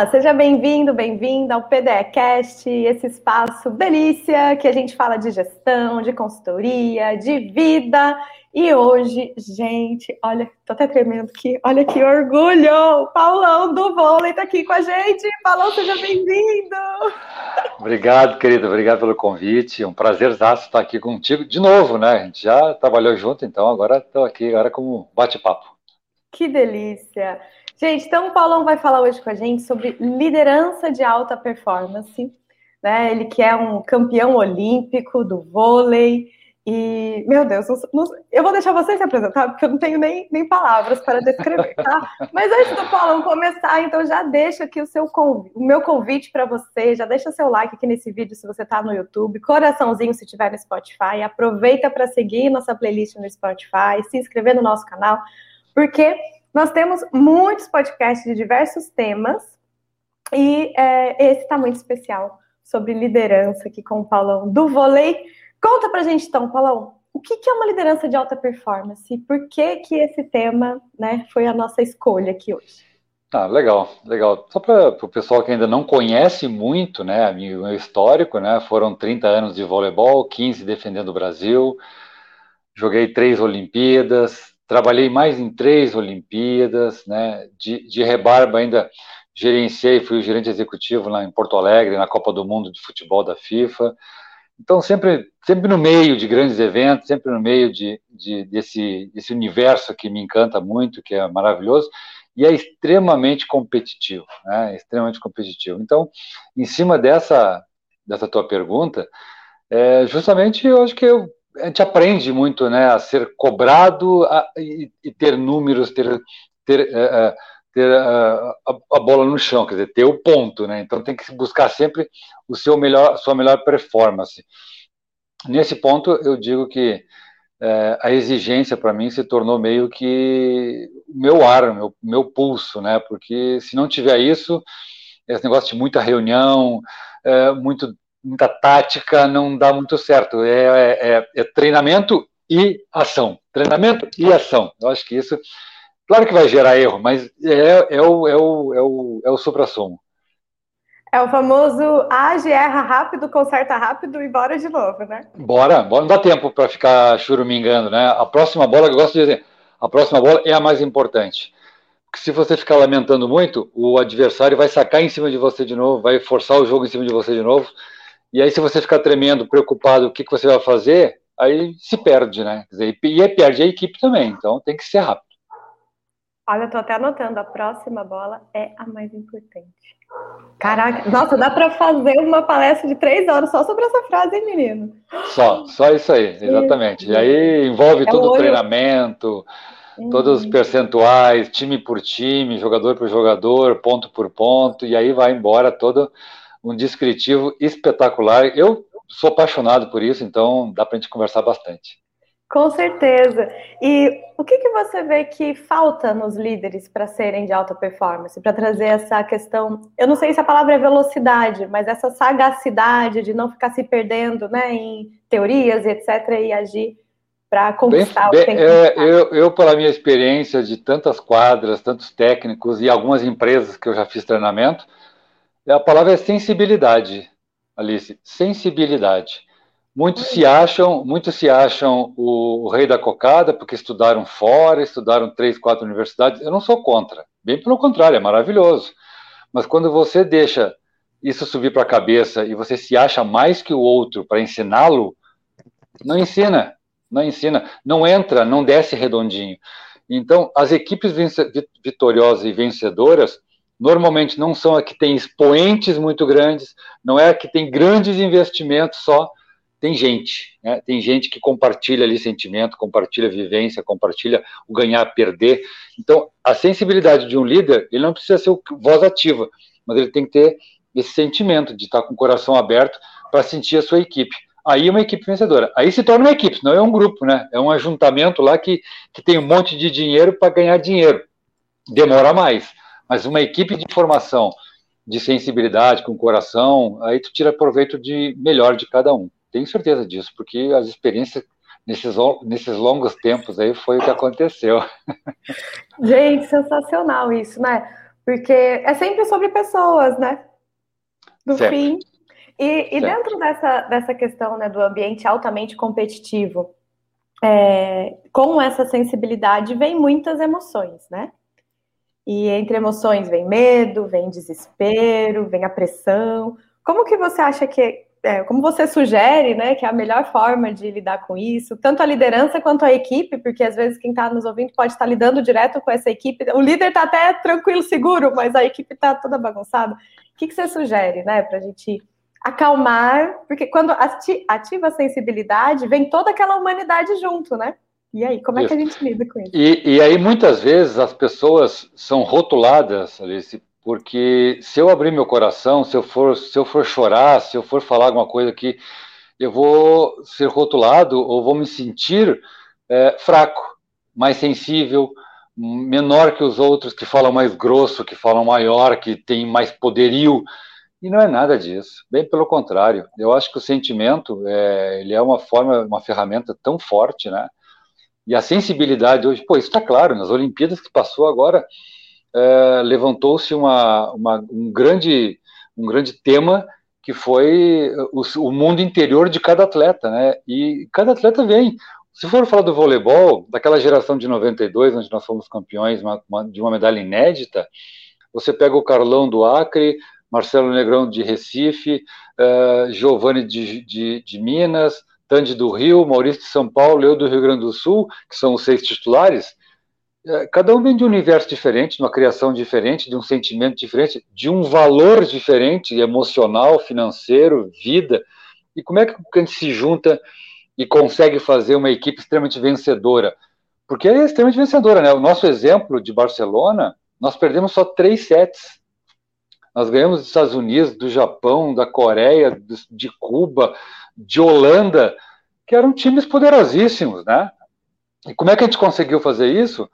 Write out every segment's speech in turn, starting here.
Olá, seja bem-vindo, bem-vinda ao PDEcast, esse espaço delícia que a gente fala de gestão, de consultoria, de vida. E hoje, gente, olha, tô até tremendo aqui, olha que orgulho! O Paulão do vôlei tá aqui com a gente. Paulão, seja bem-vindo! Obrigado, querido, obrigado pelo convite. É um prazer estar aqui contigo de novo, né? A gente já trabalhou junto, então agora estou aqui agora como bate-papo. Que delícia! Gente, então o Paulão vai falar hoje com a gente sobre liderança de alta performance. Né? Ele que é um campeão olímpico do vôlei. E, meu Deus, eu vou deixar você se apresentar, porque eu não tenho nem, nem palavras para descrever, tá? Mas antes do Paulão começar, então já deixa aqui o, seu o meu convite para você, já deixa seu like aqui nesse vídeo se você está no YouTube, coraçãozinho se estiver no Spotify, aproveita para seguir nossa playlist no Spotify, se inscrever no nosso canal, porque nós temos muitos podcasts de diversos temas e é, esse está muito especial sobre liderança aqui com o Paulão do vôlei. Conta pra gente então, Paulão, o que, que é uma liderança de alta performance? Por que, que esse tema né, foi a nossa escolha aqui hoje? Ah, legal, legal. Só para o pessoal que ainda não conhece muito, né, meu histórico, né, foram 30 anos de voleibol, 15 defendendo o Brasil, joguei três Olimpíadas, Trabalhei mais em três Olimpíadas, né? De, de rebarba ainda gerenciei, fui o gerente executivo lá em Porto Alegre, na Copa do Mundo de Futebol da FIFA. Então, sempre, sempre no meio de grandes eventos, sempre no meio de, de, desse, desse universo que me encanta muito, que é maravilhoso, e é extremamente competitivo, né? extremamente competitivo. Então, em cima dessa, dessa tua pergunta, é, justamente eu acho que eu a gente aprende muito né, a ser cobrado a, e, e, ter números, ter, ter, uh, ter uh, a, a, bola no chão, quer dizer, ter o ponto. Né? Então tem que buscar sempre o seu melhor, sua melhor performance. Nesse ponto, eu digo que uh, a exigência para mim se tornou meio que meu ar, meu, meu pulso, né? porque se não tiver isso, esse negócio de muita reunião, muito muita tática não dá muito certo. É, é, é, é, treinamento e ação. Treinamento e ação. Eu acho que isso, claro que vai gerar erro, mas é, é o, é o, é o, é o supra-sumo. É o famoso age, erra rápido, conserta rápido e bora de novo, né? Bora, bora. não dá tempo para ficar churumingando, né? A próxima bola, eu gosto de dizer, a próxima bola é a mais importante. Porque se você ficar lamentando muito, o adversário vai sacar em cima de você de novo, vai forçar o jogo em cima de você de novo. E aí, se você ficar tremendo, preocupado, o que, que você vai fazer, aí se perde, né? Dizer, e perde a equipe também, então tem que ser rápido. Olha, eu tô até anotando, a próxima bola é a mais importante. Caraca, nossa, dá para fazer uma palestra de três horas só sobre essa frase, hein, menino? Só, só isso aí, exatamente. E aí envolve é todo o treinamento, hum. todos os percentuais, time por time, jogador por jogador, ponto por ponto, e aí vai embora todo um descritivo espetacular. Eu sou apaixonado por isso, então dá para a gente conversar bastante. Com certeza. E o que, que você vê que falta nos líderes para serem de alta performance, para trazer essa questão? Eu não sei se a palavra é velocidade, mas essa sagacidade de não ficar se perdendo né, em teorias etc. e agir para conquistar bem, o que tem que é, eu, eu, pela minha experiência de tantas quadras, tantos técnicos e algumas empresas que eu já fiz treinamento, a palavra é sensibilidade, Alice. Sensibilidade. Muitos se acham, muitos se acham o, o, rei da cocada porque estudaram fora, estudaram três, quatro universidades. Eu não sou contra. Bem pelo contrário, é maravilhoso. Mas quando você deixa isso subir para a cabeça e você se acha mais que o outro para ensiná-lo, não ensina, não ensina, não entra, não desce redondinho. Então, as equipes vitoriosas e vencedoras normalmente não são a que tem expoentes muito grandes, não é a que tem grandes investimentos só, tem gente, né? tem gente que compartilha ali sentimento, compartilha vivência, compartilha o ganhar, perder. Então, a sensibilidade de um líder, ele não precisa ser voz ativa, mas ele tem que ter esse sentimento de estar com o coração aberto para sentir a sua equipe. Aí é uma equipe vencedora. Aí se torna uma equipe, não é um grupo, né? É um ajuntamento lá que, que tem um monte de dinheiro para ganhar dinheiro. Demora mais mas uma equipe de formação de sensibilidade, com coração, aí tu tira proveito de melhor de cada um. Tenho certeza disso, porque as experiências nesses, nesses longos tempos aí foi o que aconteceu. Gente, sensacional isso, né? porque é sempre sobre pessoas, né? No sempre. fim. E, e dentro dessa, dessa questão né, do ambiente altamente competitivo, é, com essa sensibilidade vem muitas emoções, né? E entre emoções vem medo, vem desespero, vem a pressão. Como que você acha que, é, como você sugere, né, que é a melhor forma de lidar com isso, tanto a liderança quanto a equipe, porque às vezes quem está nos ouvindo pode estar tá lidando direto com essa equipe. O líder está até tranquilo, seguro, mas a equipe está toda bagunçada. O que, que você sugere, né, para a gente acalmar, porque quando ativa a sensibilidade, vem toda aquela humanidade junto, né? E aí, como é que a gente lida com isso? E, e aí, muitas vezes, as pessoas são rotuladas, Alice, porque se eu abrir meu coração, se eu for, se eu for chorar, se eu for falar alguma coisa que eu vou ser rotulado ou vou me sentir é, fraco, mais sensível, menor que os outros que falam mais grosso, que falam maior, que tem mais poderio. E não é nada disso, bem pelo contrário. Eu acho que o sentimento é, ele é uma forma, uma ferramenta tão forte, né? E a sensibilidade hoje, pô, isso está claro, nas Olimpíadas que passou agora, é, levantou-se uma, uma, um, grande, um grande tema que foi o, o, mundo interior de cada atleta, né? E cada atleta vem. Se for falar do voleibol, daquela geração de 92, onde nós fomos campeões uma, uma, de uma medalha inédita, você pega o Carlão do Acre, Marcelo Negrão de Recife, uh, Giovanni de, de, de, Minas, Tandy do Rio, Maurício de São Paulo, eu do Rio Grande do Sul, que são os seis titulares, uh, cada um vem de um universo diferente, de uma criação diferente, de um sentimento diferente, de um valor diferente, emocional, financeiro, vida. E como é que a gente se junta e consegue fazer uma equipe extremamente vencedora? Porque é extremamente vencedora, né? O nosso exemplo de Barcelona, nós perdemos só três sets nós ganhamos dos Estados Unidos, do Japão, da Coreia, de Cuba, de Holanda, que eram times poderosíssimos, né? E como é que a gente conseguiu fazer isso?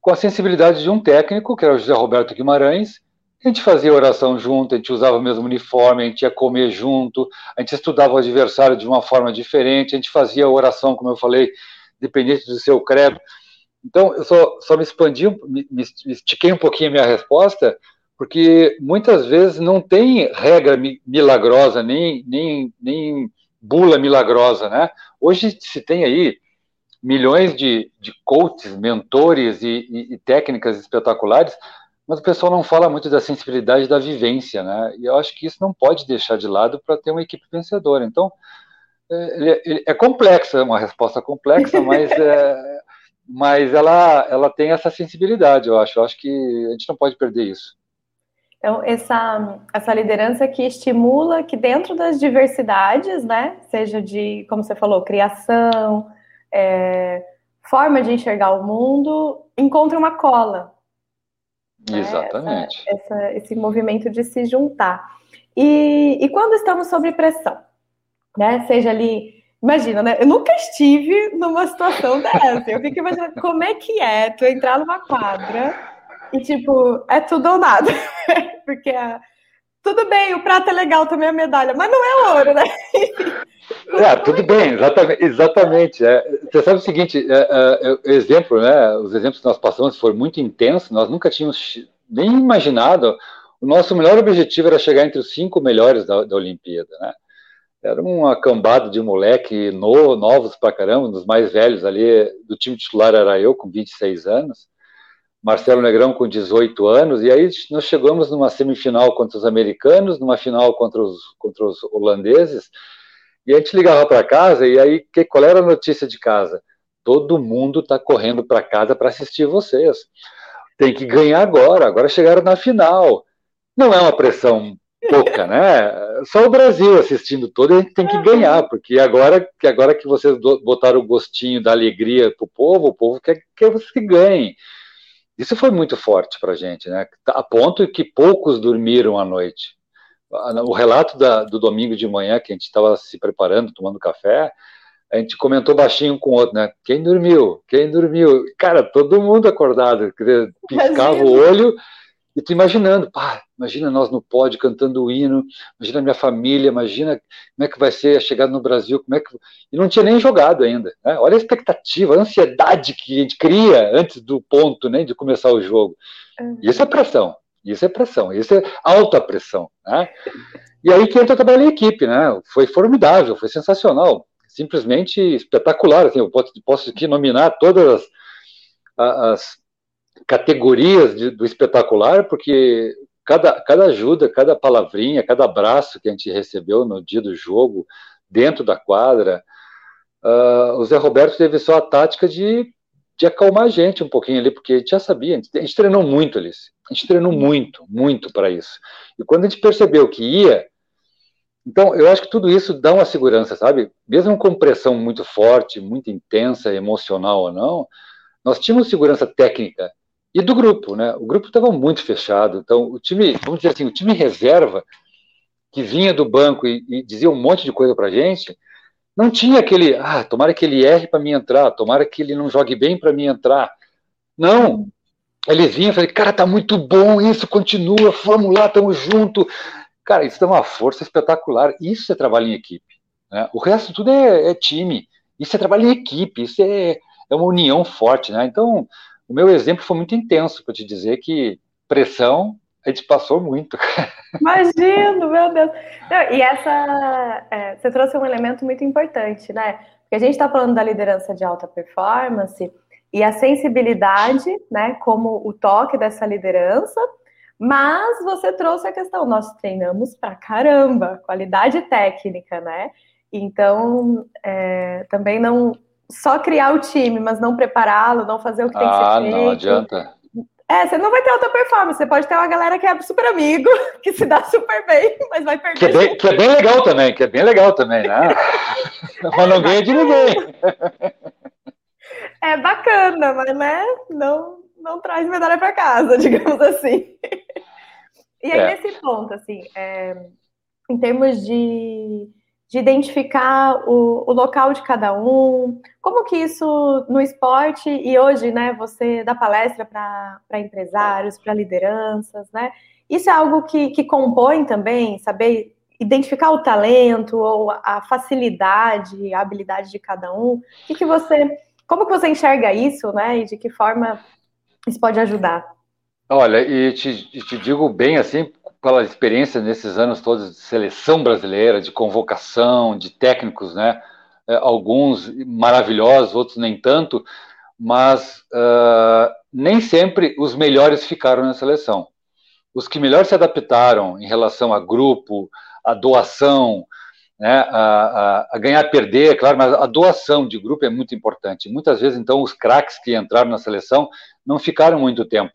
Com a sensibilidade de um técnico, que era o José Roberto Guimarães, a gente fazia oração junto, a gente usava o mesmo uniforme, a gente ia comer junto, a gente estudava o adversário de uma forma diferente, a gente fazia oração, como eu falei, dependente do seu credo. Então, eu só, só me expandi, me, me estiquei um pouquinho a minha resposta, porque muitas vezes não tem regra milagrosa, nem, nem, nem bula milagrosa, né? Hoje se tem aí milhões de, de coaches, mentores e, e, e, técnicas espetaculares, mas o pessoal não fala muito da sensibilidade da vivência, né? E eu acho que isso não pode deixar de lado para ter uma equipe vencedora. Então, é, é complexa, é uma resposta complexa, mas, é, mas ela, ela tem essa sensibilidade, eu acho. Eu acho que a gente não pode perder isso. Então, essa, essa liderança que estimula que dentro das diversidades, né, seja de, como você falou, criação, é, forma de enxergar o mundo, encontre uma cola. Né? Exatamente. Essa, essa, esse movimento de se juntar. E, e quando estamos sob pressão, né, seja ali Imagina, né? Eu nunca estive numa situação dessa. Eu fico imaginando como é que é tu entrar numa quadra e, tipo, é tudo ou nada. Porque tudo bem, o prato é legal também, a medalha, mas não é ouro, né? É, tudo bem, exatamente. exatamente é. Você sabe o seguinte, é, é, é, exemplo, né? Os exemplos que nós passamos foram muito intensos, nós nunca tínhamos nem imaginado. O nosso melhor objetivo era chegar entre os cinco melhores da, da Olimpíada, né? Era uma cambada de moleque no, novos pra caramba, dos mais velhos ali, do time titular era eu, com 26 anos. Marcelo Negrão com 18 anos, e aí nós chegamos numa semifinal contra os americanos, numa final contra os, contra os holandeses, e a gente ligava para casa, e aí que, qual era a notícia de casa? Todo mundo está correndo para casa para assistir vocês. Tem que ganhar agora, agora chegaram na final. Não é uma pressão pouca, né? Só o Brasil assistindo todo, a gente tem que ganhar, porque agora que agora que vocês botaram o gostinho da alegria para o povo, o povo quer que vocês ganhem. Isso foi muito forte para a gente, né? A ponto que poucos dormiram à noite. O relato da, do domingo de manhã, que a gente estava se preparando, tomando café, a gente comentou baixinho com o outro, né? Quem dormiu? Quem dormiu? Cara, todo mundo acordado, piscava o olho e tu imaginando, pá, imagina nós no pódio cantando o hino, imagina minha família, imagina como é que vai ser a chegada no Brasil, como é que. E não tinha nem jogado ainda. Né? Olha a expectativa, a ansiedade que a gente cria antes do ponto né, de começar o jogo. Uhum. Isso é pressão. Isso é pressão, isso é alta pressão, né? E aí que entra a trabalhar em equipe, né? Foi formidável, foi sensacional, simplesmente espetacular. Assim, eu posso, posso aqui nominar todas as, as categorias de, do espetacular, porque cada, cada ajuda, cada palavrinha, cada abraço que a gente recebeu no dia do jogo, dentro da quadra, uh, o Zé Roberto teve só a tática de, de acalmar a gente um pouquinho ali, porque a gente já sabia, a gente, a gente treinou muito ali, a gente treinou muito, muito para isso. E quando a gente percebeu que ia, então eu acho que tudo isso dá uma segurança, sabe? Mesmo com pressão muito forte, muito intensa, emocional ou não, nós tínhamos segurança técnica e do grupo, né? O grupo estava muito fechado, então o time, vamos dizer assim, o time reserva que vinha do banco e, e dizia um monte de coisa para gente, não tinha aquele, ah, tomara que ele erre para mim entrar, tomara que ele não jogue bem para mim entrar. Não, ele vinha e falei, cara, tá muito bom isso, continua, vamos lá, tamo junto. Cara, isso dá uma força espetacular. Isso é trabalho em equipe. Né? O resto tudo é, é time. Isso é trabalho em equipe, isso é, é uma união forte, né? Então, o meu exemplo foi muito intenso para te dizer que pressão a gente passou muito. Imagino, meu Deus. Não, e essa, é, você trouxe um elemento muito importante, né? Porque a gente está falando da liderança de alta performance e a sensibilidade, né, como o toque dessa liderança, mas você trouxe a questão, nós treinamos pra caramba, qualidade técnica, né? Então, é, também não só criar o time, mas não prepará-lo, não fazer o que tem que ser ah, feito. Ah, não adianta. É, você não vai ter alta performance, você pode ter uma galera que é super amigo, que se dá super bem, mas vai perder. Que é bem, que é bem legal também, que é bem legal também, né? mas não ganha de ninguém. É bacana, mas né, não, não traz medalha para casa, digamos assim. E aí, é. nesse ponto, assim, é, em termos de de identificar o, o, local de cada um, como que isso no esporte e hoje, né, você dá palestra para empresários, para lideranças, né? Isso é algo que, que compõe também, saber identificar o talento ou a facilidade, a habilidade de cada um. O que, que você, como que você enxerga isso, né? E de que forma isso pode ajudar? Olha, e te, te digo bem assim, pela experiência nesses anos todos de seleção brasileira, de convocação, de técnicos, né? É, alguns maravilhosos, outros nem tanto, mas uh, nem sempre os melhores ficaram na seleção. Os que melhor se adaptaram em relação a grupo, a doação, né, a, a, a ganhar, perder, é claro, mas a doação de grupo é muito importante. Muitas vezes, então, os craques que entraram na seleção não ficaram muito tempo,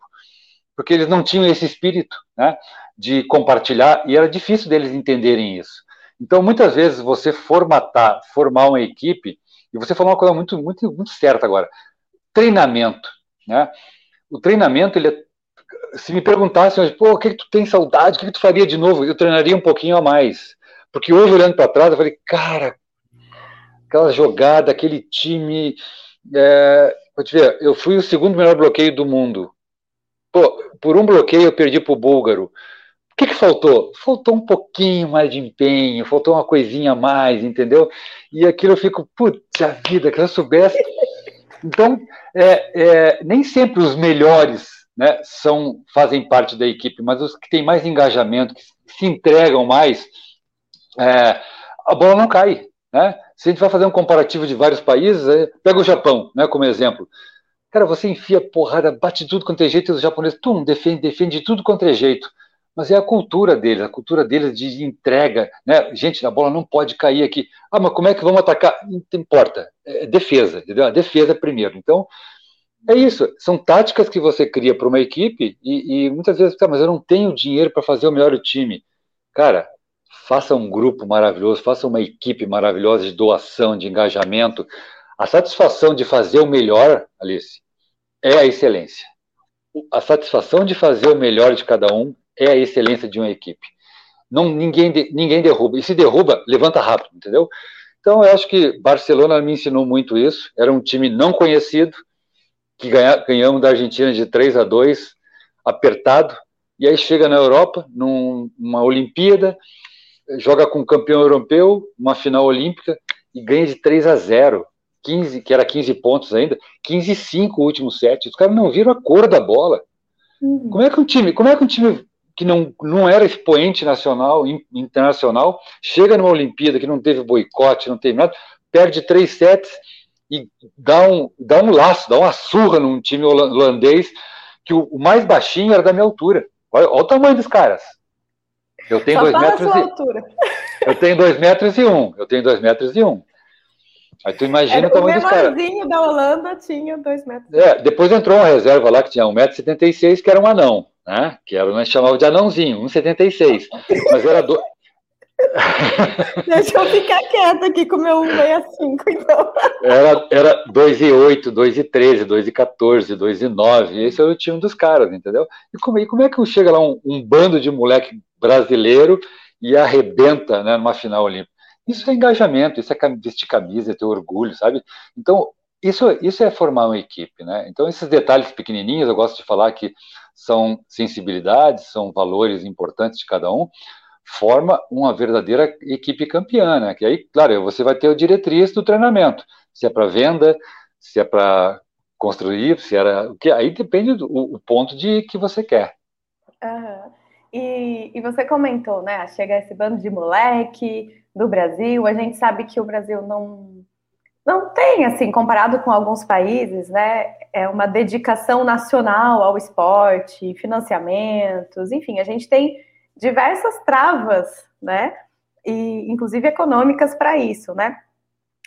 porque eles não tinham esse espírito, né? De compartilhar, e era difícil deles entenderem isso. Então, muitas vezes, você formatar, formar uma equipe, e você falou uma coisa muito, muito, muito certa agora, treinamento, né? O treinamento, ele é, se me perguntassem hoje, pô, o que, que tu tem saudade, o que, que tu faria de novo? Eu treinaria um pouquinho a mais. Porque hoje, olhando para trás, eu falei, cara, aquela jogada, aquele time. É, vou te ver, eu fui o segundo melhor bloqueio do mundo. Pô, por um bloqueio eu perdi para o búlgaro. Que, que faltou? Faltou um pouquinho mais de empenho, faltou uma coisinha a mais, entendeu? E aquilo eu fico, puta vida, que eu soubesse. Então, é, é, nem sempre os melhores né, são, fazem parte da equipe, mas os que têm mais engajamento, que se entregam mais, é, a bola não cai. Né? Se a gente vai fazer um comparativo de vários países, é, pega o Japão né, como exemplo. Cara, você enfia porrada, bate tudo quanto é jeito, e os japoneses, tum, defende, defende tudo quanto é jeito mas é a cultura deles, a cultura deles de entrega, né? Gente, a bola não pode cair aqui. Ah, mas como é que vamos atacar? Não importa, é defesa, entendeu? A defesa primeiro. Então, é isso. São táticas que você cria para uma equipe e, e, muitas vezes, tá, mas eu não tenho dinheiro para fazer o melhor time. Cara, faça um grupo maravilhoso, faça uma equipe maravilhosa de doação, de engajamento. A satisfação de fazer o melhor, Alice, é a excelência. A satisfação de fazer o melhor de cada um é a excelência de uma equipe. Não, ninguém, ninguém derruba. E se derruba, levanta rápido, entendeu? Então, eu acho que Barcelona me ensinou muito isso. Era um time não conhecido, que ganha, ganhamos da Argentina de 3 a 2, apertado. E aí chega na Europa, num, numa Olimpíada, joga com um campeão europeu, uma final olímpica, e ganha de 3 a 0. 15, que era 15 pontos ainda, 15 e 5 o último set. Os caras não viram a cor da bola. Uhum. Como é que um time, como é que um time que não, não era expoente nacional, internacional, chega numa Olimpíada que não teve boicote, não teve nada, perde três sets e dá um, dá um laço, dá uma surra num time holandês que o, o mais baixinho era da minha altura. Olha, olha o tamanho dos caras. Eu tenho Só dois metros e... altura. Eu tenho dois metros e um. Eu tenho dois metros e um. Aí tu imagina o tamanho dos caras. O da Holanda tinha dois metros. É, depois entrou uma reserva lá que tinha 1,76m, que era um anão, né? Que era, nós chamava de anãozinho, 1,76. Mas era do... Deixa eu ficar quieta aqui com o meu 165, então. Era, era 2,8, 2,13, 2,14, 2,9. Esse era o time dos caras, entendeu? E como, e como é que chega lá um, um bando de moleque brasileiro e arrebenta né, numa final olímpica? Isso é engajamento, isso é vestir camisa, é ter orgulho, sabe? Então, isso, isso é formar uma equipe, né? Então, esses detalhes pequenininhos, eu gosto de falar que são sensibilidades, são valores importantes de cada um, forma uma verdadeira equipe campeã, né? Que aí, claro, você vai ter o diretriz do treinamento, se é para venda, se é para construir, se era que aí depende do o ponto de que você quer. Uhum. E, e você comentou, né? Chega esse bando de moleque, do Brasil. A gente sabe que o Brasil não, não tem, assim, comparado com alguns países, né? É uma dedicação nacional ao esporte, financiamentos, enfim, a gente tem diversas travas, né? E, inclusive econômicas para isso, né?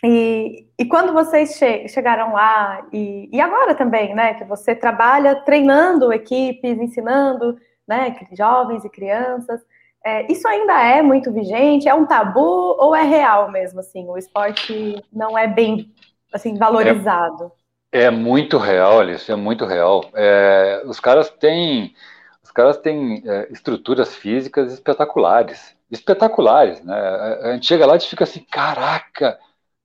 E, e, quando vocês che chegaram lá, e, e, agora também, né, que você trabalha treinando equipes, ensinando né, jovens e crianças, é, isso ainda é muito vigente? É um tabu ou é real mesmo? Assim, o esporte não é bem assim valorizado? É, é muito real, Alice, é muito real. É, os caras têm, os caras têm é, estruturas físicas espetaculares, espetaculares, né? A gente chega lá e fica assim, caraca,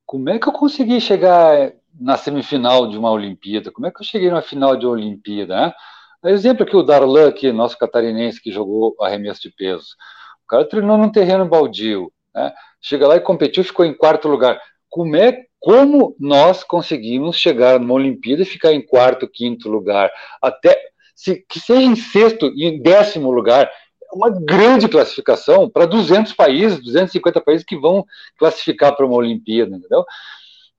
como é que eu consegui chegar na semifinal de uma Olimpíada? Como é que eu cheguei na final de uma Olimpíada? Né? Exemplo aqui, o Darlan, aqui, nosso catarinense, que jogou arremesso de peso. O cara treinou num terreno baldio, né? chega lá e competiu, ficou em quarto lugar. Como é como nós conseguimos chegar numa Olimpíada e ficar em quarto, quinto lugar, até se, que seja em sexto e em décimo lugar, é uma grande classificação para 200 países, 250 países que vão classificar para uma Olimpíada, entendeu?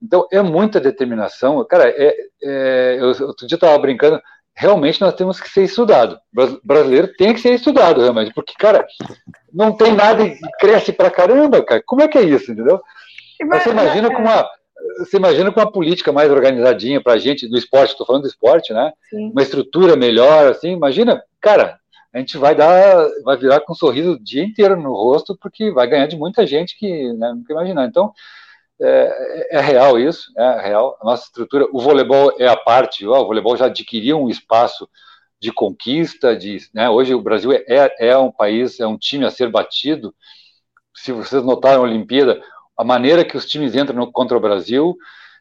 Então é muita determinação. Cara, é, é, eu, outro dia estava brincando, realmente nós temos que ser estudado. O brasileiro tem que ser estudado, realmente, porque, cara, não tem nada e cresce pra caramba, cara. Como é que é isso, entendeu? Mas, você imagina com uma. Você imagina com uma política mais organizadinha para a gente do esporte, estou falando do esporte, né? Sim. Uma estrutura melhor, assim, imagina, cara, a gente vai dar, vai virar com um sorriso o dia inteiro no rosto, porque vai ganhar de muita gente que né, nunca imaginar. Então, é, é, real isso, é real. A nossa estrutura, o voleibol é a parte, ó, o voleibol já adquiriu um espaço de conquista, de, né, hoje o Brasil é, é um país, é um time a ser batido. Se vocês notaram a Olimpíada, a maneira que os times entram no, contra o Brasil,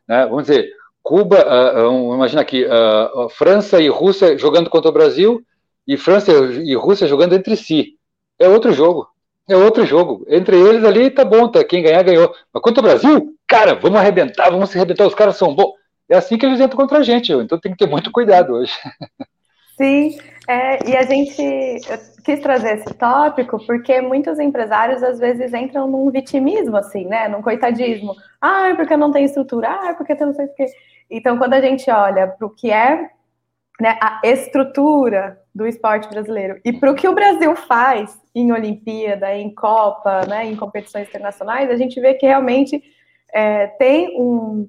né, vamos dizer, Cuba, uh, uh, imagina aqui, uh, França e Rússia jogando contra o Brasil e França e Rússia jogando entre si. É outro jogo. É outro jogo. Entre eles ali, tá bom, tá, quem ganhar, ganhou. Mas contra o Brasil, cara, vamos arrebentar, vamos se arrebentar, os caras são bons. É assim que eles entram contra a gente, então tem que ter muito cuidado hoje. Sim, é, e a gente quis trazer esse tópico porque muitos empresários às vezes entram num vitimismo, assim, né? Num coitadismo. Ah, porque não tem estrutura, ah, porque eu não sei o quê. Então, quando a gente olha para o que é né, a estrutura do esporte brasileiro e para o que o Brasil faz em Olimpíada, em Copa, né, em competições internacionais, a gente vê que realmente é, tem um,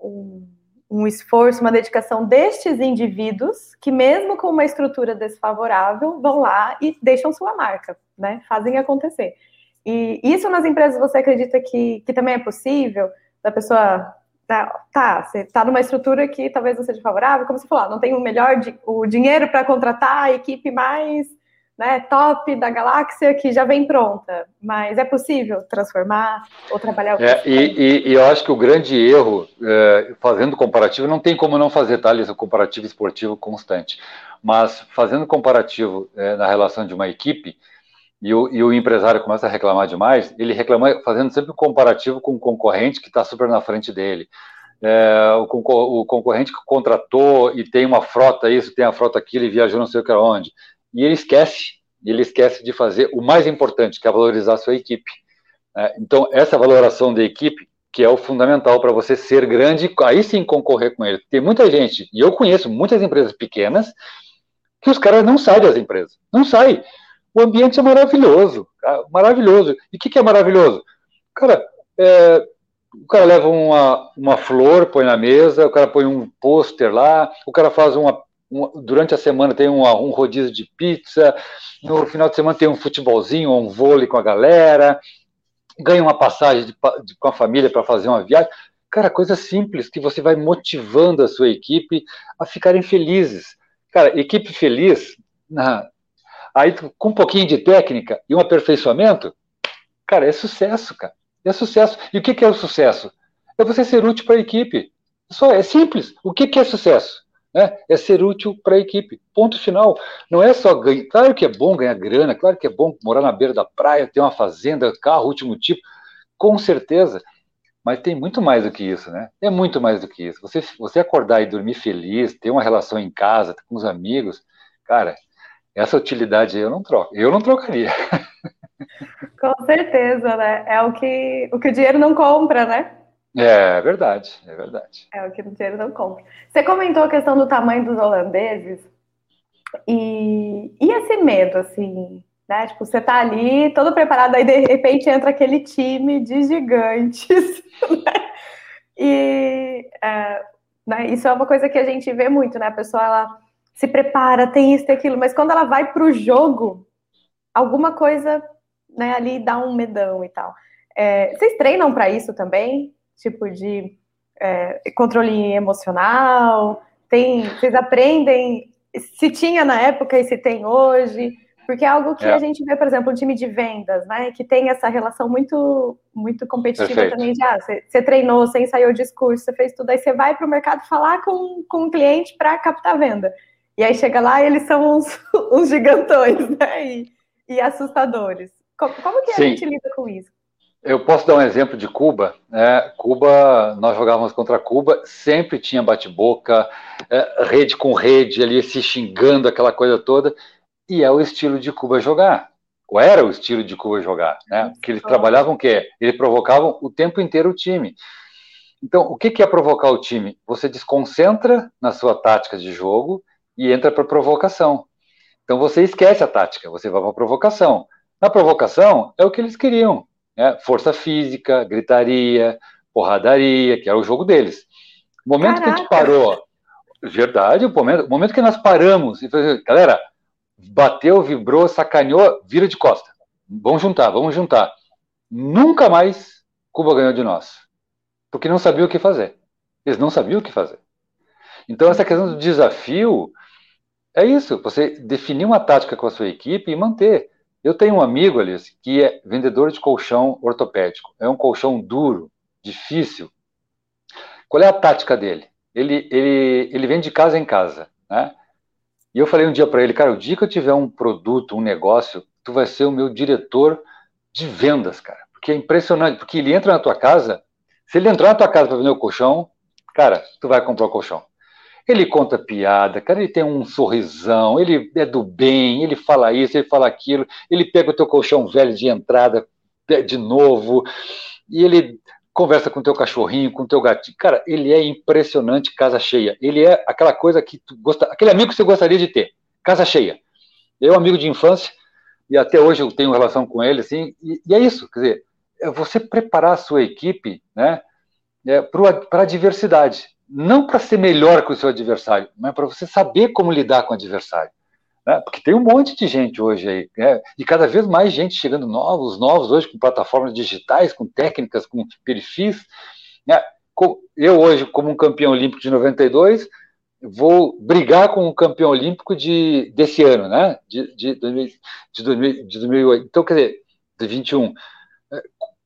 um, um, esforço, uma dedicação destes indivíduos que, mesmo com uma estrutura desfavorável, vão lá e deixam sua marca, né, fazem acontecer. E isso nas empresas você acredita que, que também é possível? Da pessoa Tá, tá, você está numa estrutura que talvez não seja favorável, como você falou, não tem o melhor o dinheiro para contratar a equipe mais né, top da galáxia que já vem pronta, mas é possível transformar ou trabalhar. É, e, e, e, eu acho que o grande erro, é, fazendo comparativo, não tem como não fazer tal tá, comparativo esportivo constante, mas fazendo comparativo é, na relação de uma equipe, e o, e o, empresário começa a reclamar demais, ele reclama fazendo sempre um comparativo com um concorrente que está super na frente dele. é, o, o, concorrente que contratou e tem uma frota isso, tem a frota aquilo e viajou não sei o que onde. E ele esquece, ele esquece de fazer o mais importante, que é valorizar a sua equipe. É, então, essa valoração da equipe, que é o fundamental para você ser grande, aí sim concorrer com ele. Tem muita gente, e eu conheço muitas empresas pequenas, que os caras não saem das empresas. Não saem. O ambiente é maravilhoso, maravilhoso. E o que, que é maravilhoso? Cara, é, o cara leva uma, uma flor, põe na mesa, o cara põe um pôster lá, o cara faz uma, uma, durante a semana tem uma, um rodízio de pizza, no final de semana tem um futebolzinho, um vôlei com a galera, ganha uma passagem de, de, com a família para fazer uma viagem. Cara, coisa simples que você vai motivando a sua equipe a ficarem felizes. Cara, equipe feliz, na, aí com um pouquinho de técnica e um aperfeiçoamento, cara, é sucesso, cara. É sucesso. E o que, é o sucesso? É você ser útil para a equipe. Só é simples. O que, que é sucesso? Né? É ser útil para a equipe. Ponto final. Não é só ganhar. Claro que é bom ganhar grana, claro que é bom morar na beira da praia, ter uma fazenda, carro, último tipo. Com certeza. Mas tem muito mais do que isso, né? É muito mais do que isso. Você, você acordar e dormir feliz, ter uma relação em casa, com os amigos, cara, essa utilidade eu não troco. Eu não trocaria. Com certeza, né? É o que o, que o dinheiro não compra, né? É, é verdade, é verdade. É o que o dinheiro não compra. Você comentou a questão do tamanho dos holandeses e, e esse medo, assim, né? Tipo, você tá ali todo preparado, aí de repente entra aquele time de gigantes, né? E é, né, isso é uma coisa que a gente vê muito, né? A pessoa ela se prepara, tem isso, tem aquilo, mas quando ela vai para o jogo, alguma coisa né, ali dá um medão e tal. É, vocês treinam para isso também? Tipo de é, controle emocional? Tem, vocês aprendem se tinha na época e se tem hoje? Porque é algo que é. a gente vê, por exemplo, um time de vendas, né? Que tem essa relação muito, muito competitiva Perfeito. também de ah, você, treinou, você ensaiou o discurso, você fez tudo, aí você vai para o mercado falar com, com o cliente para captar venda. E aí chega lá e eles são uns, uns gigantões, né? E, e assustadores. Como, como que a gente lida com isso? Eu posso dar um exemplo de Cuba. Né? Cuba, nós jogávamos contra Cuba, sempre tinha bate-boca, é, rede com rede, ali se xingando, aquela coisa toda, e é o estilo de Cuba jogar. Ou era o estilo de Cuba jogar, né? Porque eles trabalhavam o quê? Eles provocavam o tempo inteiro o time. Então, o que é provocar o time? Você desconcentra na sua tática de jogo e entra para provocação. Então, você esquece a tática, você vai para a provocação. Na provocação, é o que eles queriam: né? força física, gritaria, porradaria, que era o jogo deles. O momento Caraca. que a gente parou, verdade, o momento, o momento que nós paramos e falamos, galera, bateu, vibrou, sacaneou, vira de costa. Vamos juntar, vamos juntar. Nunca mais Cuba ganhou de nós. Porque não sabia o que fazer. Eles não sabiam o que fazer. Então, essa questão do desafio é isso: você definir uma tática com a sua equipe e manter. Eu tenho um amigo, Alice, que é vendedor de colchão ortopédico. É um colchão duro, difícil. Qual é a tática dele? Ele, ele, ele vende de casa em casa, né? E eu falei um dia para ele, cara, o dia que eu tiver um produto, um negócio, tu vai ser o meu diretor de vendas, cara. Porque é impressionante, porque ele entra na tua casa, se ele entrar na tua casa para vender o colchão, cara, tu vai comprar o colchão. Ele conta piada, cara, ele tem um sorrisão, ele é do bem, ele fala isso, ele fala aquilo, ele pega o teu colchão velho de entrada de novo, e ele conversa com o teu cachorrinho, com o teu gatinho. Cara, ele é impressionante, casa cheia. Ele é aquela coisa que tu gosta, aquele amigo que você gostaria de ter, casa cheia. Eu, amigo de infância, e até hoje eu tenho relação com ele, assim, e, e é isso, quer dizer, é você preparar a sua equipe, né, é, para a diversidade não para ser melhor que o seu adversário, mas para você saber como lidar com o adversário. Né? Porque tem um monte de gente hoje aí, né? e cada vez mais gente chegando novos, novos hoje com plataformas digitais, com técnicas, com perfis. Né? Eu hoje, como um campeão olímpico de 92, vou brigar com o campeão olímpico de, desse ano, né? De, de, de, de, 2008. Então, quer dizer, de 21.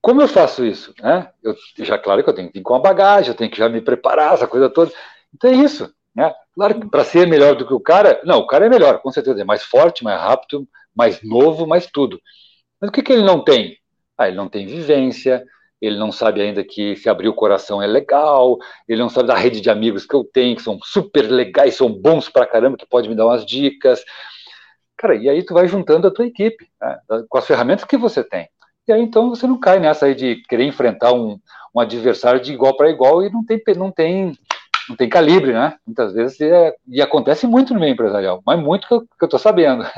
Como eu faço isso? Né? Eu, já, claro que eu tenho que vir com a bagagem, eu tenho que já me preparar, essa coisa toda. Então é isso. Né? Claro que para ser melhor do que o cara, não, o cara é melhor, com certeza. É mais forte, mais rápido, mais novo, mais tudo. Mas o que, que ele não tem? Ah, ele não tem vivência, ele não sabe ainda que se abrir o coração é legal, ele não sabe da rede de amigos que eu tenho, que são super legais, são bons pra caramba, que pode me dar umas dicas. Cara, e aí tu vai juntando a tua equipe, né, com as ferramentas que você tem. Aí então você não cai nessa aí de querer enfrentar um, um adversário de igual para igual e não tem, não tem não tem calibre, né? Muitas vezes é, e acontece muito no meio empresarial, mas muito que eu, que eu tô sabendo.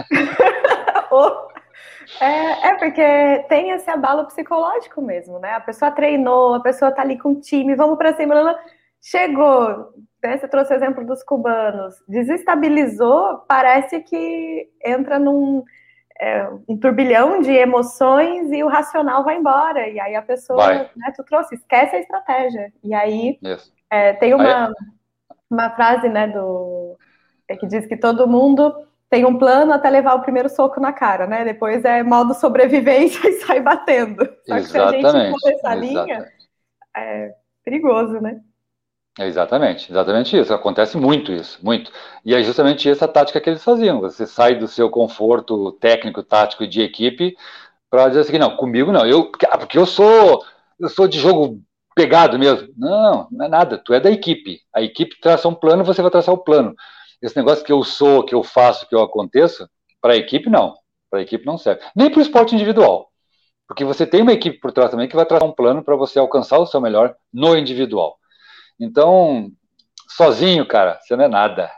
é, é, porque tem esse abalo psicológico mesmo, né? A pessoa treinou, a pessoa tá ali com o time, vamos para cima, chegou, né? Você trouxe o exemplo dos cubanos, desestabilizou, parece que entra num é, um turbilhão de emoções e o racional vai embora. E aí a pessoa, né, tu trouxe, esquece a estratégia. E aí é, tem uma, uma frase, né, do é, que diz que todo mundo tem um plano até levar o primeiro soco na cara, né? Depois é modo sobrevivência e sai batendo. Só que se a gente for essa linha, é perigoso, né? Exatamente, exatamente isso. Acontece muito isso, muito. E é justamente essa tática que eles faziam. Você sai do seu conforto técnico, tático e de equipe para dizer assim, não, comigo não. Eu, porque eu sou, eu sou de jogo pegado mesmo. Não, não é nada. Tu é da equipe. A equipe traça um plano, você vai traçar o plano. Esse negócio que eu sou, que eu faço, que eu aconteço, para a equipe não. Para a equipe não serve. Nem para o esporte individual. Porque você tem uma equipe por trás também que vai traçar um plano para você alcançar o seu melhor no individual. Então, sozinho, cara, você não é nada.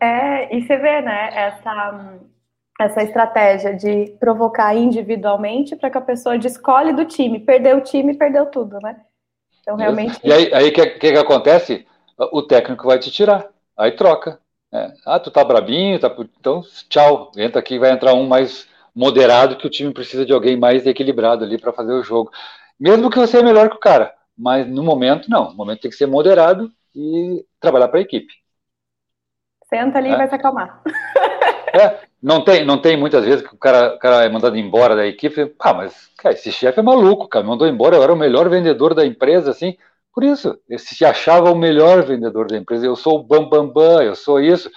É, e você vê, né, essa, essa estratégia de provocar individualmente para que a pessoa descolhe do time. Perdeu o time, perdeu tudo, né? Então, realmente. E aí, o que, que, que acontece? O técnico vai te tirar, aí troca. É. Ah, tu tá brabinho, tá... então tchau, entra aqui, vai entrar um mais moderado que o time precisa de alguém mais equilibrado ali para fazer o jogo. Mesmo que você é melhor que o cara, mas no momento não. No momento tem que ser moderado e trabalhar para a equipe. Senta ali é. e vai se acalmar. É, não tem, não tem muitas vezes que o cara, o cara é mandado embora da equipe. Ah, mas cara, esse chefe é maluco, cara, me mandou embora, eu era o melhor vendedor da empresa, assim. Por isso, ele se achava o melhor vendedor da empresa. Eu sou o bambambam, bam, bam, eu sou isso.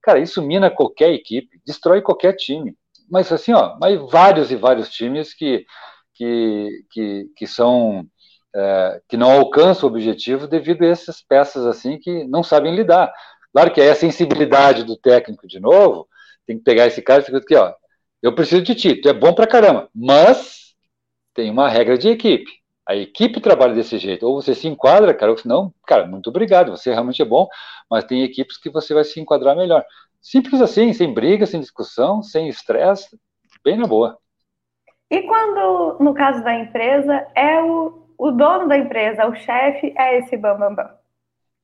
Cara, isso mina qualquer equipe, destrói qualquer time. Mas assim, ó, mas vários e vários times que, que, que, que são é, que não alcançam o objetivo devido a essas peças assim que não sabem lidar. Claro que é a sensibilidade do técnico de novo, tem que pegar esse cara e ficar aqui, ó, eu preciso de ti, tu é bom pra caramba, mas tem uma regra de equipe. A equipe trabalha desse jeito. Ou você se enquadra, cara, ou não, cara, muito obrigado, você realmente é bom, mas tem equipes que você vai se enquadrar melhor. Simples assim, sem briga, sem discussão, sem estresse, bem na boa. E quando, no caso da empresa, é o o dono da empresa, o chefe, é esse bambambam. Bam, bam.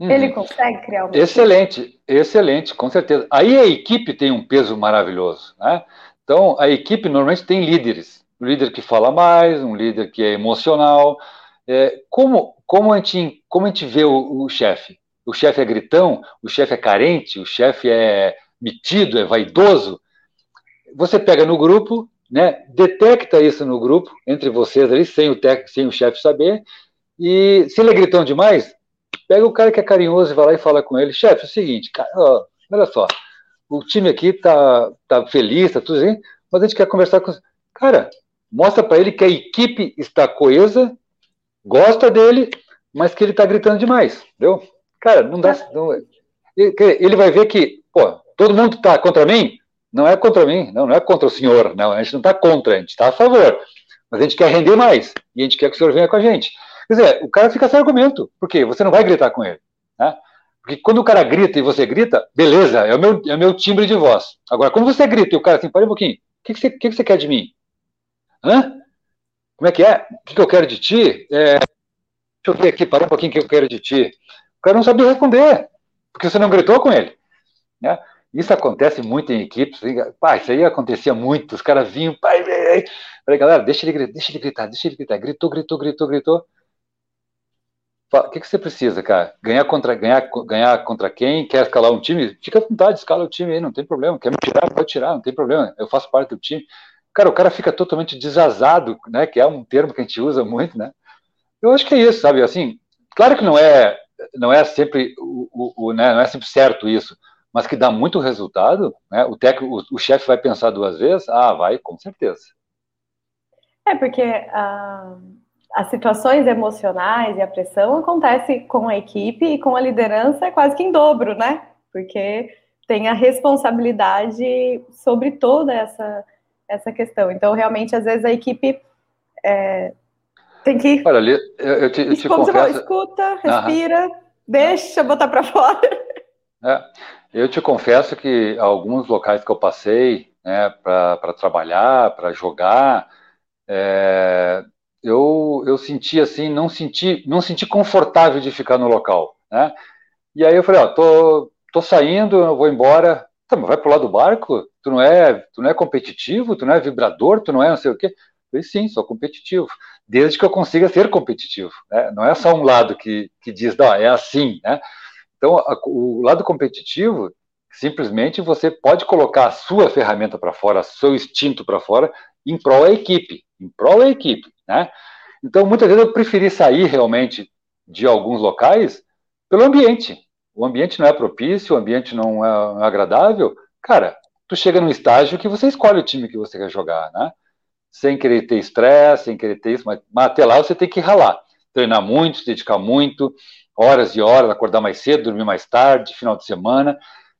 Uhum. Ele consegue criar uma Excelente, equipe? excelente, com certeza. Aí a equipe tem um peso maravilhoso, né? Então, a equipe normalmente tem líderes. Um líder que fala mais, um líder que é emocional. É, como, como, a gente, como a gente vê o, o chefe? O chefe é gritão, o chefe é carente, o chefe é metido, é vaidoso. Você pega no grupo, né, detecta isso no grupo, entre vocês ali, sem o técnico, sem o chefe saber, e se ele é gritão demais, pega o cara que é carinhoso e vai lá e fala com ele, chefe, é o seguinte, cara, ó, olha só, o time aqui tá, tá feliz, tá tudo assim, mas a gente quer conversar com... Cara, mostra para ele que a equipe está coesa, gosta dele, mas que ele tá gritando demais, entendeu? Cara, não dá... Não, ele vai ver que, pô, todo mundo tá contra mim, não é contra mim, não, não é contra o senhor, não, a gente não está contra, a gente está a favor, mas a gente quer render mais, e a gente quer que o senhor venha com a gente. Quer dizer, o cara fica sem argumento, porque você não vai gritar com ele, né? Porque quando o cara grita e você grita, beleza, é o meu, é o meu timbre de voz. Agora, quando você grita e o cara assim, para um pouquinho, o que, que, você, que, que você quer de mim? Hã? Como é que é? O que, que eu quero de ti? É, deixa eu ver aqui, para um pouquinho o que eu quero de ti. O cara não sabe responder, porque você não gritou com ele. Né? Isso acontece muito em equipes. Pá, isso aí acontecia muito. Os caras vinham, pai, falei, galera, deixa ele gritar, deixa ele gritar, deixa ele gritar. Gritou, gritou, gritou, gritou. O que, que você precisa, cara? Ganhar contra, ganhar, ganhar contra quem? Quer escalar um time? Fica à vontade, escala o time aí, não tem problema. Quer me tirar? Pode tirar, não tem problema. Eu faço parte do time. Cara, o cara fica totalmente desazado, né? Que é um termo que a gente usa muito, né? Eu acho que é isso, sabe? Assim, claro que não é, não é sempre o, o, o né? não é sempre certo isso mas que dá muito resultado, né? o técnico, o, o chefe vai pensar duas vezes, ah, vai, com certeza. É, porque a, as situações emocionais e a pressão acontece com a equipe e com a liderança é quase que em dobro, né? Porque tem a responsabilidade sobre toda essa, essa questão. Então, realmente, às vezes a equipe é, tem que. Olha, eu, te, eu te confesso... Escuta, respira, Aham. deixa botar para fora. É, eu te confesso que alguns locais que eu passei né, para trabalhar, para jogar, é, eu, eu senti assim, não senti, não senti confortável de ficar no local, né? E aí eu falei, ó, tô, tô saindo, eu vou embora. Tá, mas vai pro lado do barco? Tu não é, tu não é competitivo, tu não é vibrador, tu não é não sei o quê. Falei, sim, sou competitivo, desde que eu consiga ser competitivo. Né? Não é só um lado que, que diz, não, é assim, né? Então, a, o lado competitivo, simplesmente você pode colocar a sua ferramenta para fora, seu instinto para fora, em prol da equipe, em prol da equipe, né? Então, muitas vezes eu preferi sair realmente de alguns locais pelo ambiente. O ambiente não é propício, o ambiente não é, não é agradável. Cara, tu chega num estágio que você escolhe o time que você quer jogar, né? Sem querer ter estresse, sem querer ter isso, mas, mas até lá você tem que ralar. Treinar muito, se dedicar muito, horas e horas, acordar mais cedo, dormir mais tarde, final de semana.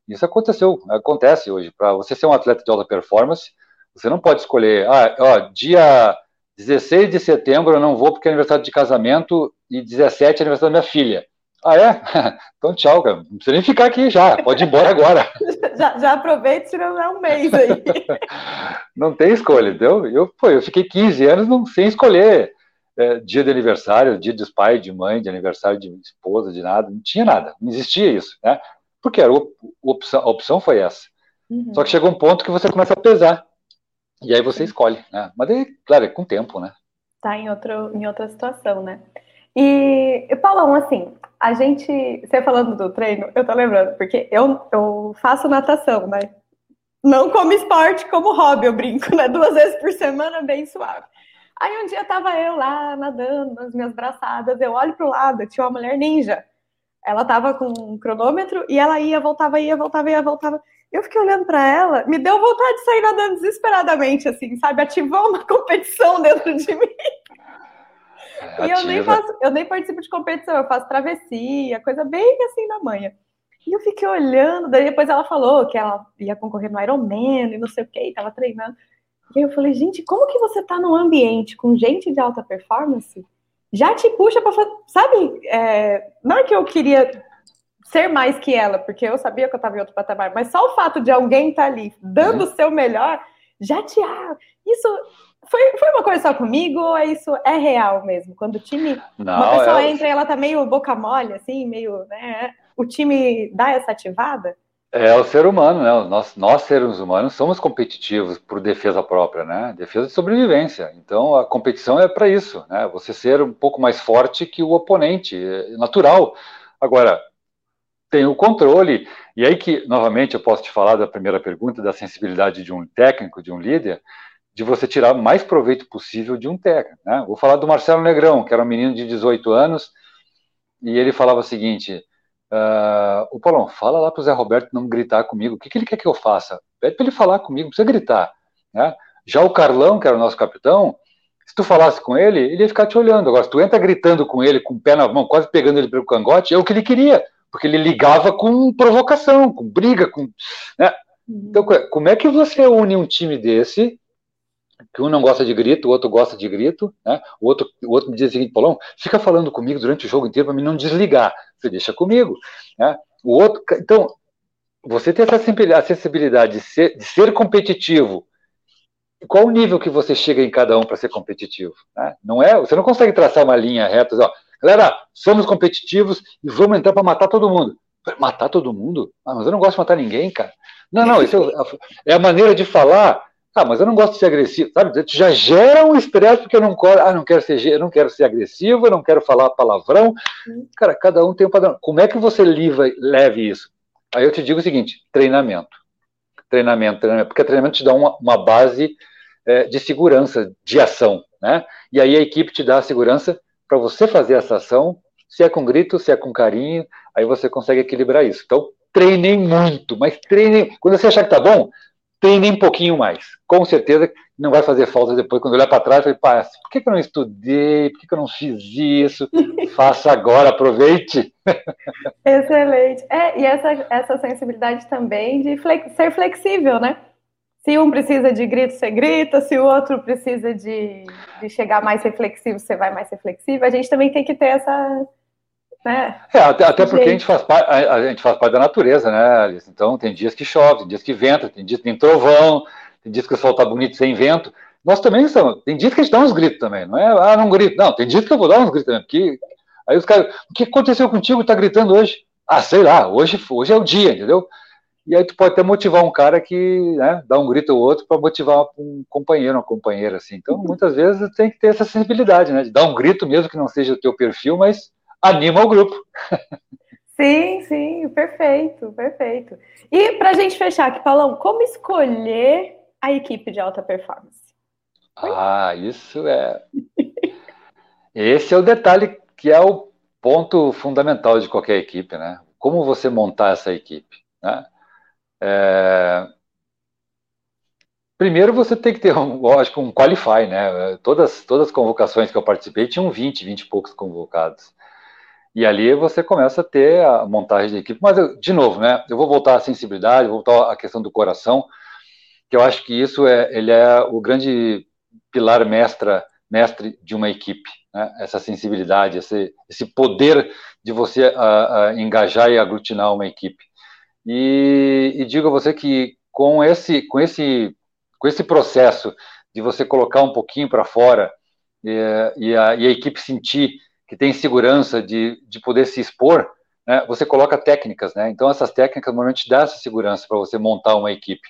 Isso aconteceu, acontece hoje. Para você ser um atleta de alta performance, você não pode escolher, ah, ó, dia 16 de setembro eu não vou porque é aniversário de casamento e 17 é aniversário da minha filha. Ah, é? Então tchau, cara. Não precisa nem ficar aqui já, pode ir embora agora. já, já aproveita, senão é um mês aí. não tem escolha, entendeu? Eu, pô, eu fiquei 15 anos não, sem escolher é, dia de aniversário, dia de pai, de mãe, de aniversário de esposa, de nada, não tinha nada, não existia isso, né? Porque era, opção, a opção foi essa. Uhum. Só que chegou um ponto que você começa a pesar. E aí você escolhe, né? Mas daí, claro, é com o tempo, né? Tá em, outro, em outra situação, né? E, Paulão, assim, a gente, você falando do treino, eu tô lembrando, porque eu, eu faço natação, né? Não como esporte, como hobby, eu brinco, né? Duas vezes por semana, bem suave. Aí um dia tava eu lá nadando nas minhas braçadas, eu olho pro lado, tinha uma mulher ninja. Ela tava com um cronômetro e ela ia, voltava, ia, voltava, ia, voltava. Eu fiquei olhando para ela, me deu vontade de sair nadando desesperadamente, assim, sabe? Ativou uma competição dentro de mim. É, e eu nem, faço, eu nem participo de competição, eu faço travessia, coisa bem assim na manhã. E eu fiquei olhando, daí depois ela falou que ela ia concorrer no Ironman e não sei o que, tava treinando. E eu falei, gente, como que você tá num ambiente com gente de alta performance? Já te puxa para fazer, sabe? É, não é que eu queria ser mais que ela, porque eu sabia que eu estava em outro patamar, mas só o fato de alguém estar tá ali dando o seu melhor, já te. Ah, isso foi, foi uma coisa só comigo ou é isso é real mesmo? Quando o time. Não, uma pessoa é... entra e ela tá meio boca mole, assim, meio. Né, o time dá essa ativada? É o ser humano, né? Nós, nós seres humanos somos competitivos por defesa própria, né? Defesa de sobrevivência. Então a competição é para isso, né? Você ser um pouco mais forte que o oponente, é natural. Agora, tem o controle. E aí que, novamente, eu posso te falar da primeira pergunta, da sensibilidade de um técnico, de um líder, de você tirar mais proveito possível de um técnico. Né? Vou falar do Marcelo Negrão, que era um menino de 18 anos, e ele falava o seguinte, uh, o Paulão, fala lá para o Zé Roberto não gritar comigo, o que, que ele quer que eu faça? Pede para ele falar comigo, não precisa gritar. Né? Já o Carlão, que era o nosso capitão, se tu falasse com ele, ele ia ficar te olhando. Agora, se tu entra gritando com ele, com o pé na mão, quase pegando ele pelo cangote, é o que ele queria porque ele ligava com provocação, com briga, com. Né? Então, como é que você une um time desse, que um não gosta de grito, o outro gosta de grito, né? o, outro, o outro me diz o seguinte, Paulão, fica falando comigo durante o jogo inteiro para mim não desligar, você deixa comigo. Né? O outro, então, você tem essa acessibilidade de ser, de ser competitivo, qual o nível que você chega em cada um para ser competitivo? Né? Não é, você não consegue traçar uma linha reta, ó, Galera, somos competitivos e vamos entrar para matar todo mundo. Matar todo mundo? Ah, mas eu não gosto de matar ninguém, cara. Não, não, isso é, é a maneira de falar. Ah, mas eu não gosto de ser agressivo, sabe? Tu já gera um estresse porque eu não, ah, não quero ser, eu não quero ser agressivo, eu não quero falar palavrão. Cara, cada um tem um padrão. Como é que você liva, leve isso? Aí eu te digo o seguinte: treinamento. Treinamento, treinamento, porque treinamento te dá uma, uma base é, de segurança, de ação, né? E aí a equipe te dá a segurança para você fazer essa ação, se é com grito, se é com carinho, aí você consegue equilibrar isso. Então, treinem muito, mas treinem. Quando você achar que tá bom, treine um pouquinho mais. Com certeza não vai fazer falta depois, quando olhar para trás, e pá, por que, que, eu não estudei? Por que, que eu não fiz isso? Faça agora, aproveite. Excelente. É, e essa, essa sensibilidade também de flex, ser flexível, né? Se um precisa de grito, você grita. Se o outro precisa de, de chegar mais reflexivo, você vai mais reflexivo. A gente também tem que ter essa, né? É, até, até porque a gente, faz parte, a, a, gente faz parte da natureza, né, Alice? Então, tem dias que chove, tem dias que venta, tem dias que tem trovão, tem dias que o sol está bonito sem vento. Nós também estamos. Tem dias que a gente dá uns gritos também, não é? Ah, não grito. Não, tem dias que eu vou dar uns gritos também, porque. Aí os caras. O que aconteceu contigo está gritando hoje? Ah, sei lá, hoje, hoje é o dia, entendeu? E aí tu pode até motivar um cara que né, dá um grito ou outro para motivar um companheiro, uma companheira, assim. Então, muitas vezes tem que ter essa sensibilidade, né? De dar um grito mesmo que não seja o teu perfil, mas anima o grupo. Sim, sim, perfeito, perfeito. E para a gente fechar aqui, Paulão, como escolher a equipe de alta performance? Oi? Ah, isso é. Esse é o detalhe que é o ponto fundamental de qualquer equipe, né? Como você montar essa equipe, né? É... Primeiro você tem que ter, um, lógico, um qualify, né? Todas, todas as convocações que eu participei tinham 20, 20 e poucos convocados. E ali você começa a ter a montagem de equipe. Mas, eu, de novo, né, eu vou voltar à sensibilidade, vou voltar à questão do coração, que eu acho que isso é, ele é o grande pilar mestra, mestre de uma equipe. Né? Essa sensibilidade, esse, esse poder de você engajar e aglutinar uma equipe. E, e digo a você que com esse, com esse, com esse processo de você colocar um pouquinho para fora e, e, a, e a equipe sentir que tem segurança de, de poder se expor, né, você coloca técnicas, né? Então essas técnicas normalmente dão essa segurança para você montar uma equipe.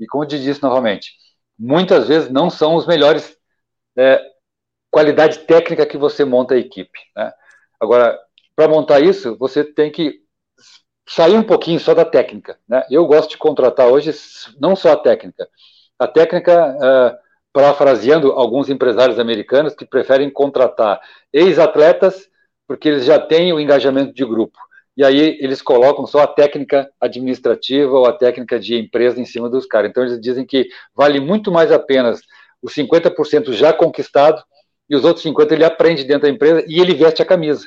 E como eu te disse novamente, muitas vezes não são os melhores é, qualidade técnica que você monta a equipe. Né? Agora, para montar isso, você tem que sair um pouquinho só da técnica. Né? Eu gosto de contratar hoje não só a técnica, a técnica uh, parafraseando alguns empresários americanos que preferem contratar ex-atletas porque eles já têm o engajamento de grupo. E aí eles colocam só a técnica administrativa ou a técnica de empresa em cima dos caras. Então eles dizem que vale muito mais a pena os 50% já conquistado e os outros 50% ele aprende dentro da empresa e ele veste a camisa.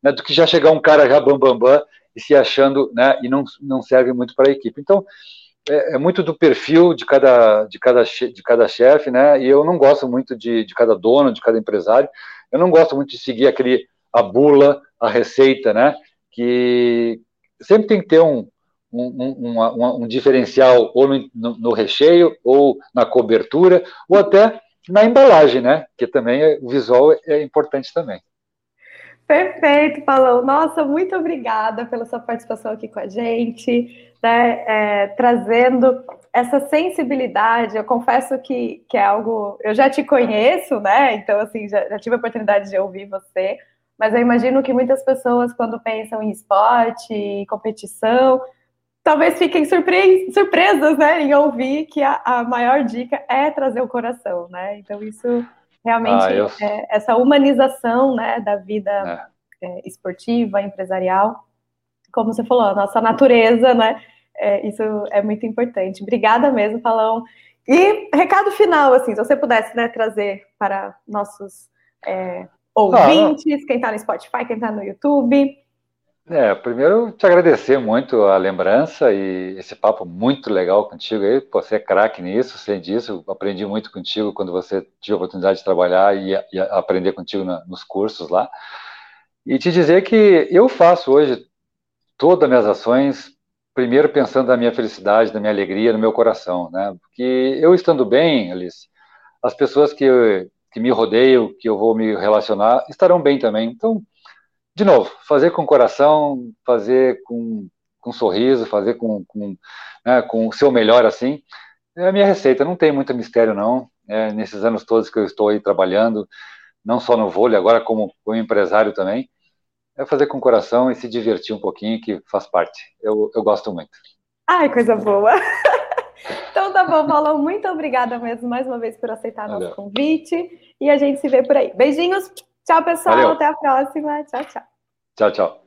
Né, do que já chegar um cara já bambambam bam, bam, e se achando né, e não, não serve muito para a equipe. Então, é, é, muito do perfil de cada, de cada, de cada chefe, né? E eu não gosto muito de, de cada dono, de cada empresário. Eu não gosto muito de seguir aquele a bula, a receita, né? Que sempre tem que ter um, um, um, um diferencial ou no, no, no, recheio, ou na cobertura, ou até na embalagem, né? Que também é, o visual é importante também. Perfeito, Paulão. Nossa, muito obrigada pela sua participação aqui com a gente, né, é, trazendo essa sensibilidade. Eu confesso que, que é algo. Eu já te conheço, né? Então, assim, já, já tive a oportunidade de ouvir você, mas eu imagino que muitas pessoas, quando pensam em esporte, em competição, talvez fiquem surpre surpresas, né, em ouvir que a, a maior dica é trazer o coração, né? Então, isso Realmente, ah, eu... é, essa humanização né, da vida é. É, esportiva, empresarial, como você falou, a nossa natureza, né? É, isso é muito importante. Obrigada mesmo, Palão. E recado final, assim, se você pudesse né, trazer para nossos é, ouvintes, ah, quem está no Spotify, quem está no YouTube, é, primeiro te agradecer muito a lembrança e esse papo muito legal contigo aí. Você é craque nisso, sei disso. Aprendi muito contigo quando você tive a oportunidade de trabalhar e, e aprender contigo na, nos cursos lá. E te dizer que eu faço hoje todas as minhas ações, primeiro pensando na minha felicidade, na minha alegria, no meu coração, né? Porque eu estando bem, Alice, as pessoas que, que me rodeiam, que eu vou me relacionar, estarão bem também. Então, de novo, fazer com coração, fazer com, com sorriso, fazer com, com, né, com o seu melhor assim, é a minha receita. Não tem muito mistério, não. É, nesses anos todos que eu estou aí trabalhando, não só no vôlei, agora como, como empresário também, é fazer com coração e se divertir um pouquinho, que faz parte. Eu, eu gosto muito. Ai, coisa boa! Então tá bom, Paulão, muito obrigada mesmo mais uma vez por aceitar Valeu. nosso convite e a gente se vê por aí. Beijinhos! Tchau, pessoal. Valeu. Até a próxima. Tchau, tchau. Tchau, tchau.